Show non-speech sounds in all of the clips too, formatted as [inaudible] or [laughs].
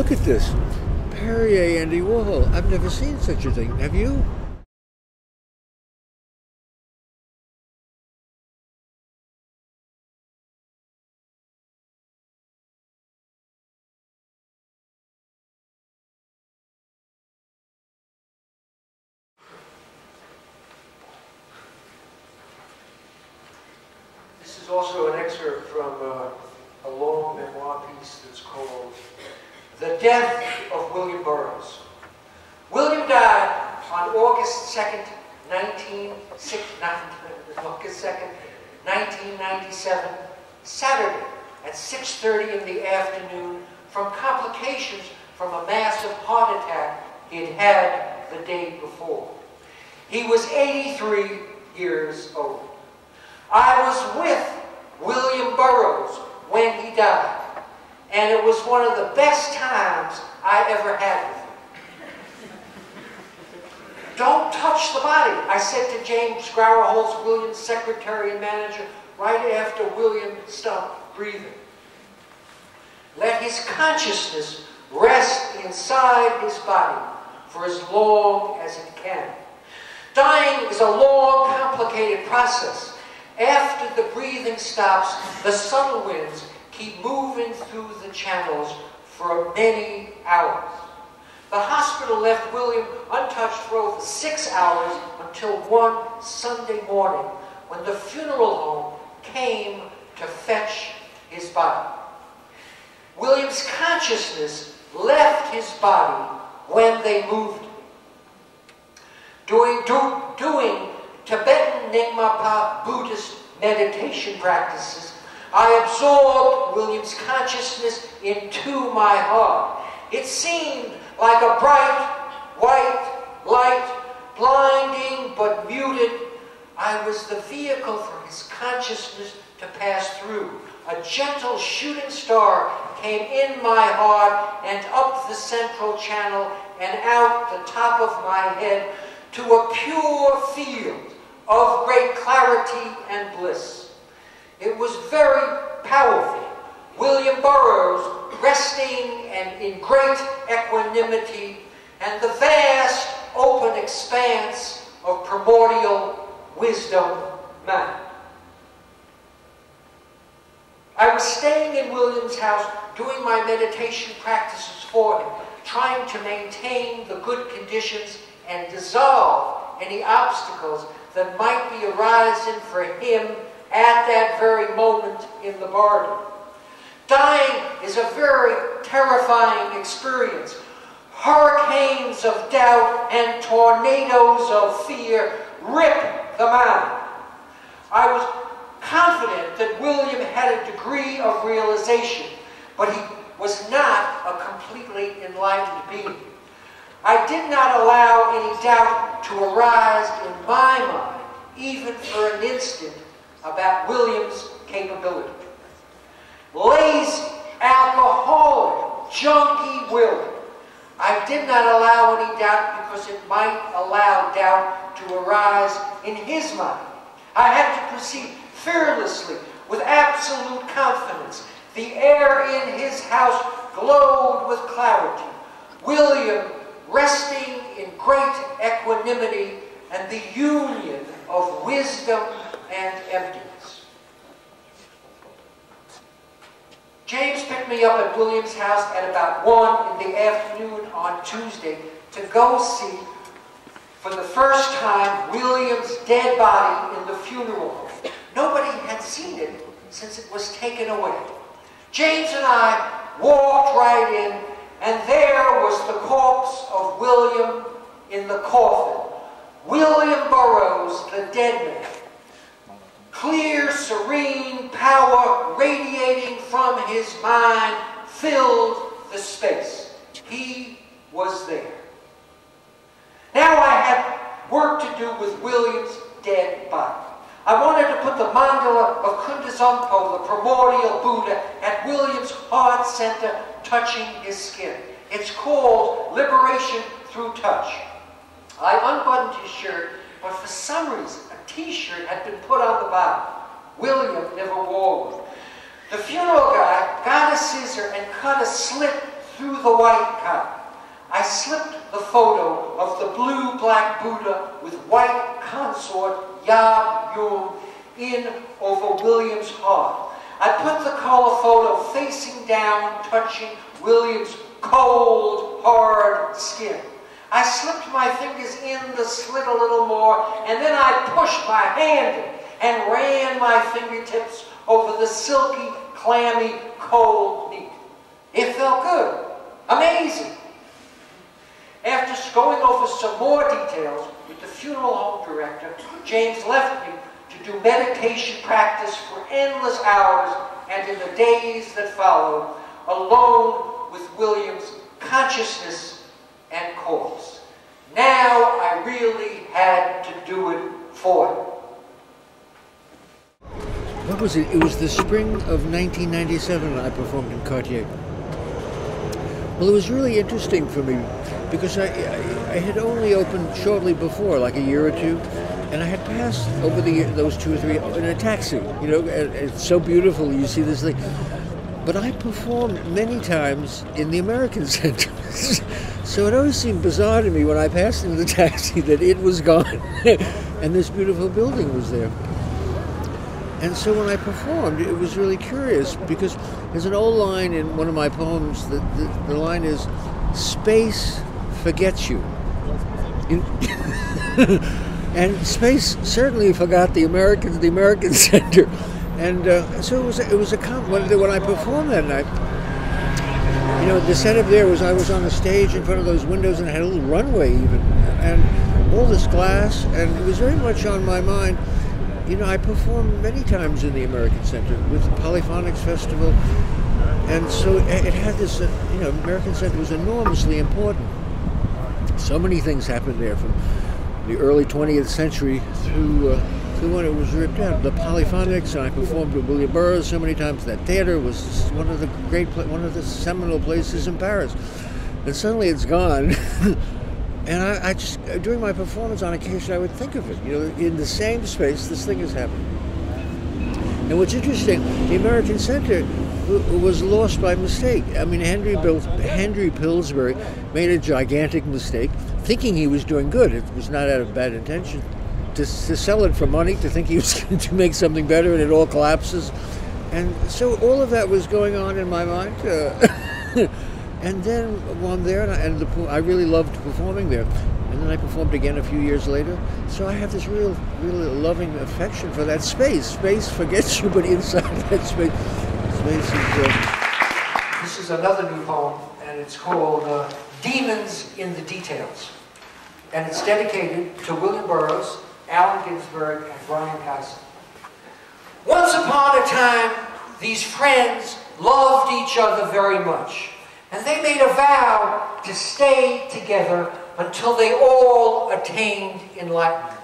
Look at this. Perrier Andy Warhol. I've never seen such a thing. Have you? This is also an excerpt from uh, a long memoir piece that's called The Death of William Burroughs. William died on August 2nd, 19, August 2nd, 1997, Saturday at 6.30 in the afternoon from complications from a massive heart attack he had had the day before. He was 83 years old. I was with William Burroughs when he died, and it was one of the best times I ever had with him. Don't touch the body, I said to James Grauerholz, William's secretary and manager, right after William stopped breathing. Let his consciousness rest inside his body for as long as it can. Dying is a long, complicated process. After the breathing stops, the subtle winds keep moving through the channels for many hours. The hospital left William untouched for over six hours until one Sunday morning when the funeral home came to fetch his body. William's consciousness left his body when they moved. Doing, do, doing Tibetan Nyingma Buddhist meditation practices, I absorbed William's consciousness into my heart. It seemed like a bright, white light, blinding but muted. I was the vehicle for his consciousness to pass through. A gentle shooting star came in my heart and up the central channel and out the top of my head to a pure field of great clarity and bliss. It was very powerful. William Burroughs resting and in great equanimity and the vast open expanse of primordial wisdom man. I was staying in William's house doing my meditation practices for him, trying to maintain the good conditions and dissolve any obstacles that might be arising for him at that very moment in the garden. Dying is a very terrifying experience. Hurricanes of doubt and tornadoes of fear rip the mind. I was confident that William had a degree of realization, but he was not a completely enlightened being. I did not allow any doubt to arise in my mind, even for an instant, about William's capability. Lazy, alcoholic, junkie William. I did not allow any doubt because it might allow doubt to arise in his mind. I had to proceed fearlessly with absolute confidence. The air in his house glowed with clarity. William resting in great equanimity and the union of wisdom and emptiness. James picked me up at William's house at about 1 in the afternoon on Tuesday to go see, for the first time, William's dead body in the funeral home. Nobody had seen it since it was taken away. James and I walked right in, and there was the corpse of William in the coffin. William Burroughs, the dead man. Clear, serene power radiating from his mind filled the space. He was there. Now I had work to do with William's dead body. I wanted to put the mandala of Kuntu Zangpo, the primordial Buddha, at William's heart center, touching his skin. It's called Liberation Through Touch. I unbuttoned his shirt, but for some reason, t-shirt had been put on the bottom. William never wore one. The funeral guy got a scissor and cut a slit through the white cut. I slipped the photo of the blue-black Buddha with white consort Yab Yum in over William's heart. I put the color photo facing down, touching William's cold, hard skin. I slipped my fingers in the slit a little more, and then I pushed my hand in and ran my fingertips over the silky, clammy, cold meat. It felt good. Amazing. After going over some more details with the funeral home director, James left me to do meditation practice for endless hours and in the days that followed, alone with William's consciousness. Now I really had to do it for him. What was it? It was the spring of 1997 I performed in Cartier. Well, it was really interesting for me because I, I, I, had only opened shortly before, like a year or two, and I had passed over the those two or three in a taxi. You know, it's so beautiful. You see this thing, but I performed many times in the American [laughs] Center. So it always seemed bizarre to me when I passed in the [laughs] taxi that it was gone, [laughs] and this beautiful building was there. And so when I performed, it was really curious because there's an old line in one of my poems that the, the line is, "Space forgets you." [laughs] and space certainly forgot the Americans, the American Center, and uh, so it was. It was a when, when I performed that night. You know, the setup there was I was on the stage in front of those windows and I had a little runway even, and all this glass, and it was very much on my mind. You know, I performed many times in the American Center with the Polyphonix Festival, and so it had this, uh, you know, American Center was enormously important. So many things happened there from the early 20th century through uh, through when it was ripped out. The Polyphonix, and I performed with William Burroughs so many times. That theater was one of the great, one of the seminal places in Paris, and suddenly it's gone. [laughs] And I, I, just, uh, during my performance on occasion, I would think of it. You know, in the same space, this thing is happening. And what's interesting, the American Center was lost by mistake. I mean, Henry, built, Henry Pillsbury made a gigantic mistake, thinking he was doing good. It was not out of bad intention. To, to sell it for money, to think he was [laughs] going to make something better, and it all collapses. And so all of that was going on in my mind. Uh, [laughs] And then I'm there, and, I, and the, I really loved performing there. And then I performed again a few years later. So I have this real, really loving affection for that space. Space forgets you, but inside [laughs] that space, space is. Uh... This is another new poem, and it's called uh, Demons in the Details. And it's dedicated to William Burroughs, And Brion Gysin. Once upon a time, these friends loved each other very much. And they made a vow to stay together until they all attained enlightenment.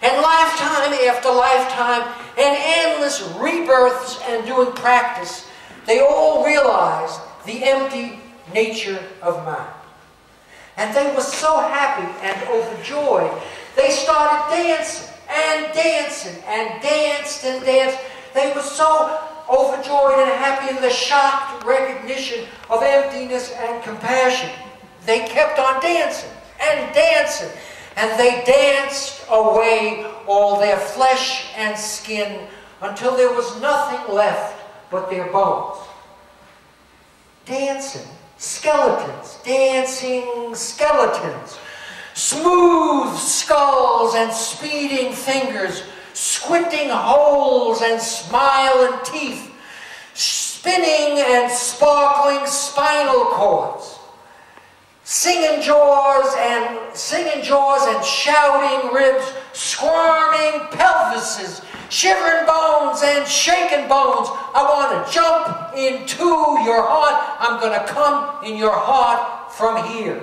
And lifetime after lifetime, and endless rebirths and doing practice, they all realized the empty nature of mind. And they were so happy and overjoyed, they started dancing and dancing and danced and danced. They were so overjoyed and happy in the shocked recognition of emptiness and compassion. They kept on dancing and dancing, and they danced away all their flesh and skin until there was nothing left but their bones. Dancing, skeletons, dancing skeletons, smooth skulls and speeding fingers squinting holes and smiling teeth, spinning and sparkling spinal cords, singing jaws and singing jaws and shouting ribs, squirming pelvises, shivering bones and shaking bones. I want to jump into your heart. I'm going to come in your heart from here.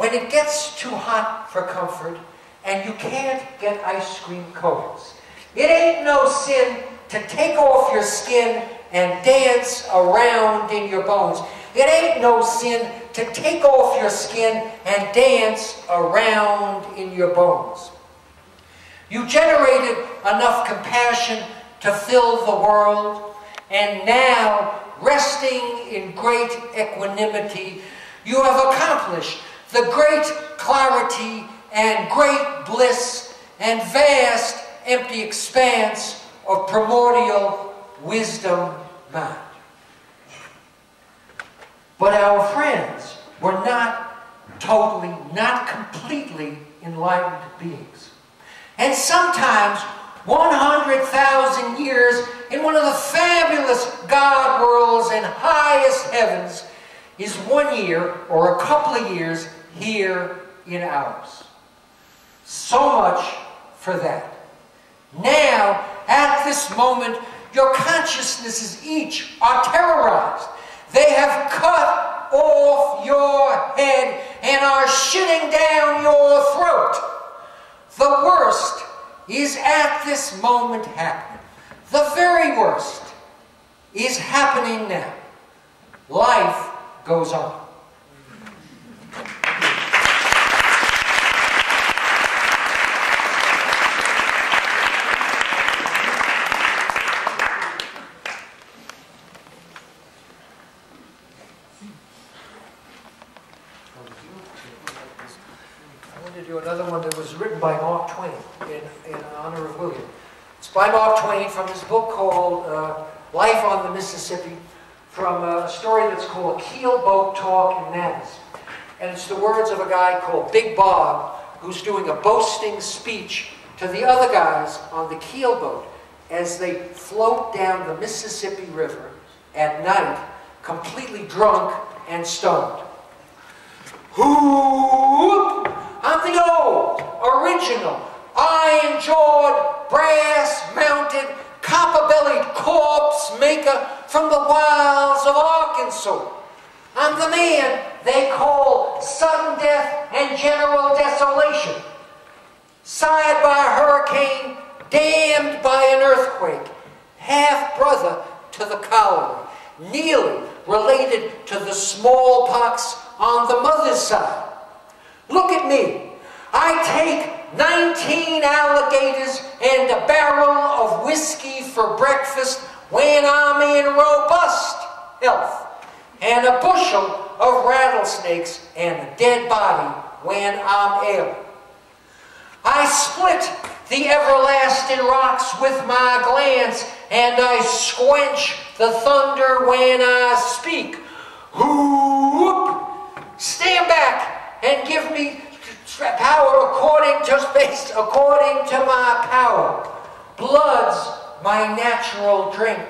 When it gets too hot for comfort, and you can't get ice cream cones. It ain't no sin to take off your skin and dance around in your bones. It ain't no sin to take off your skin and dance around in your bones. You generated enough compassion to fill the world, and now, resting in great equanimity, you have accomplished the great clarity and great bliss and vast empty expanse of primordial wisdom mind. But our friends were not totally, not completely enlightened beings. And sometimes 100,000 years in one of the fabulous God worlds and highest heavens is one year or a couple of years here in ours. So much for that. Now, at this moment, your consciousnesses each are terrorized. They have cut off your head and are shitting down your throat. The worst is at this moment happening. The very worst is happening now. Life goes on. by Mark Twain in, in honor of William. It's by Mark Twain from his book called uh, Life on the Mississippi, from a story that's called Keelboat Talk in Manners. And it's the words of a guy called Big Bob, who's doing a boasting speech to the other guys on the keelboat as they float down the Mississippi River at night, completely drunk and stoned. Whoop! I'm the old, original, iron-jawed, brass-mounted, copper-bellied corpse maker from the wilds of Arkansas. I'm the man they call sudden death and general desolation. Sired by a hurricane, damned by an earthquake, half-brother to the cholera, nearly related to the smallpox on the mother's side. Look at me. I take 19 alligators and a barrel of whiskey for breakfast when I'm in robust health, and a bushel of rattlesnakes and a dead body when I'm ill. I split the everlasting rocks with my glance, and I squench the thunder when I speak. Whoop! Stand back and give me power according to space, according to my power. Blood's my natural drink,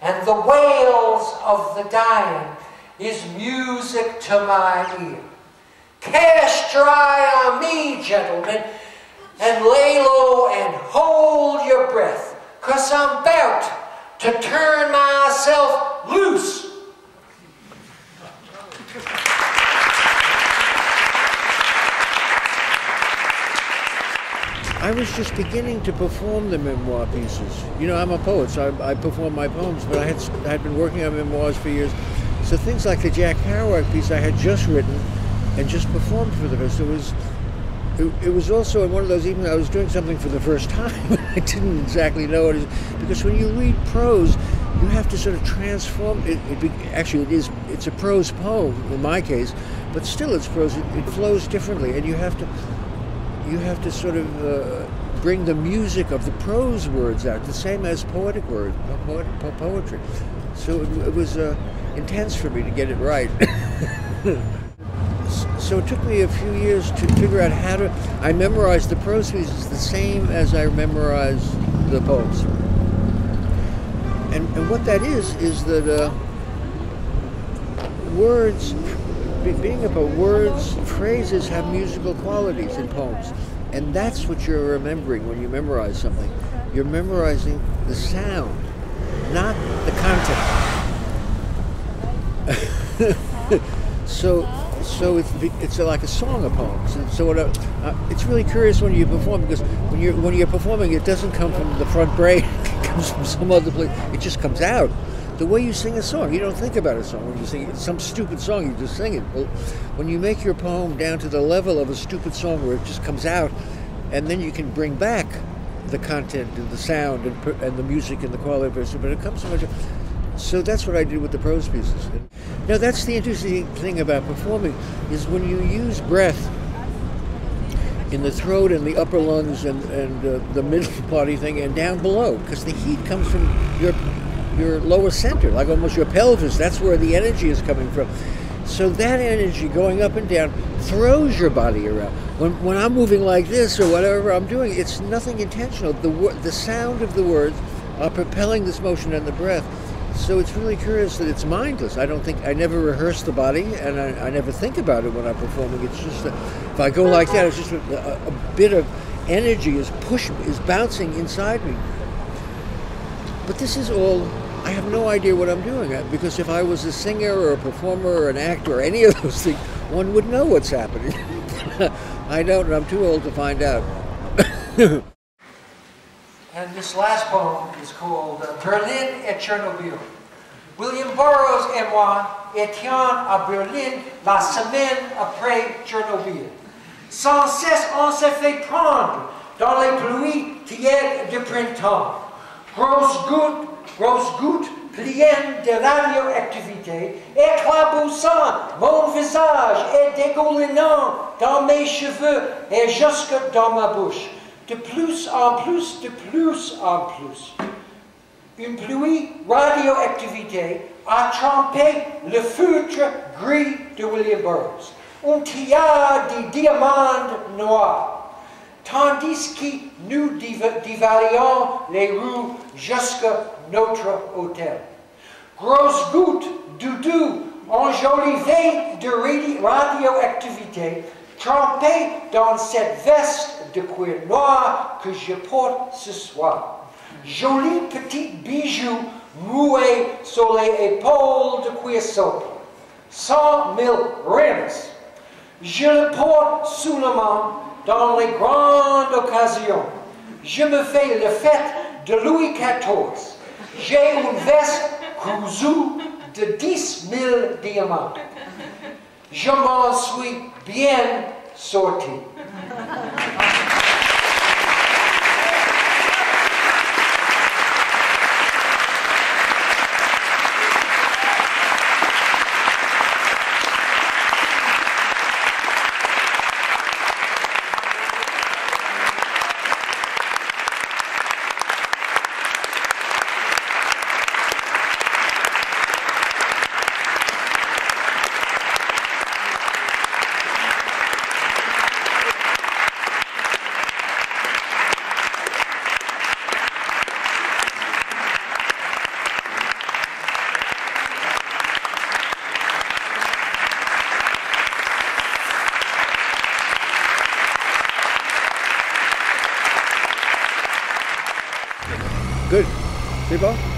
and the wails of the dying is music to my ear. Cast dry on me, gentlemen, and lay low and hold your breath, because I'm about to turn myself loose. I was just beginning to perform the memoir pieces. You know, I'm a poet, so I, I perform my poems, but I had, I had been working on memoirs for years. So things like the Jack Kerouac piece I had just written and just performed for the first. It was, it, it was also in one of those evenings I was doing something for the first [laughs] time. I didn't exactly know it is because when you read prose, you have to sort of transform it. it be, actually, it is it's a prose poem in my case, but still it's prose. It, it flows differently, and you have to you have to sort of uh, bring the music of the prose words out, the same as poetic words, poet, poetry. So it, it was uh, intense for me to get it right. [laughs] so it took me a few years to figure out how to. I memorized the prose pieces the same as I memorized the poems. And, and what that is is that uh, words being about words, phrases have musical qualities in poems. And that's what you're remembering when you memorize something. You're memorizing the sound, not the content. [laughs] so, so it's, it's like a song of poems. And so uh, uh, it's really curious when you perform because when you're when you're performing, it doesn't come from the front brain. [laughs] it comes from some other place. It just comes out the way you sing a song. You don't think about a song when you sing it. Some stupid song, you just sing it. Well, when you make your poem down to the level of a stupid song where it just comes out, and then you can bring back the content and the sound and, and the music and the quality of it, but it comes so much. so that's what I did with the prose pieces. Now that's the interesting thing about performing is when you use breath in the throat and the upper lungs and, and uh, the middle [laughs] body thing and down below because the heat comes from your your lower center, like almost your pelvis. That's where the energy is coming from. So that energy going up and down throws your body around. When, when I'm moving like this or whatever I'm doing, it's nothing intentional. The, the sound of the words are propelling this motion and the breath. So it's really curious that it's mindless. I don't think I never rehearse the body, and I, I never think about it when I'm performing. It's just that if I go like that, it's just a, a bit of energy is push is bouncing inside me. But this is all. I have no idea what I'm doing because if I was a singer or a performer or an actor or any of those things, one would know what's happening. [laughs] I don't. and I'm too old to find out. [coughs] And this last poem is called uh, Berlin et Chernobyl. William Burroughs et moi étions à Berlin la semaine après Tchernobyl. Sans cesse, on se fait prendre dans les pluies tièdes de printemps. Grosses gouttes, grosses gouttes pleines de radioactivité, éclaboussant mon visage et dégoulinant dans mes cheveux et jusque dans ma bouche. De plus en plus, de plus en plus. Une pluie radioactivité a trempé le feutre gris de William Burroughs, un tiers de diamants noirs, tandis que nous divalions les rues jusqu'à notre hôtel. Grosses gouttes doudou enjolivées de radioactivité trempées dans cette veste de cuir noir que je porte ce soir. Joli petit bijou noué sur les épaules de cuir sobre. Cent mille rims. Je le porte sous la main dans les grandes occasions. Je me fais le fête de Louis XIV. J'ai une veste cousue de dix mille diamants. Je m'en suis bien sorti. Good. See, Bob?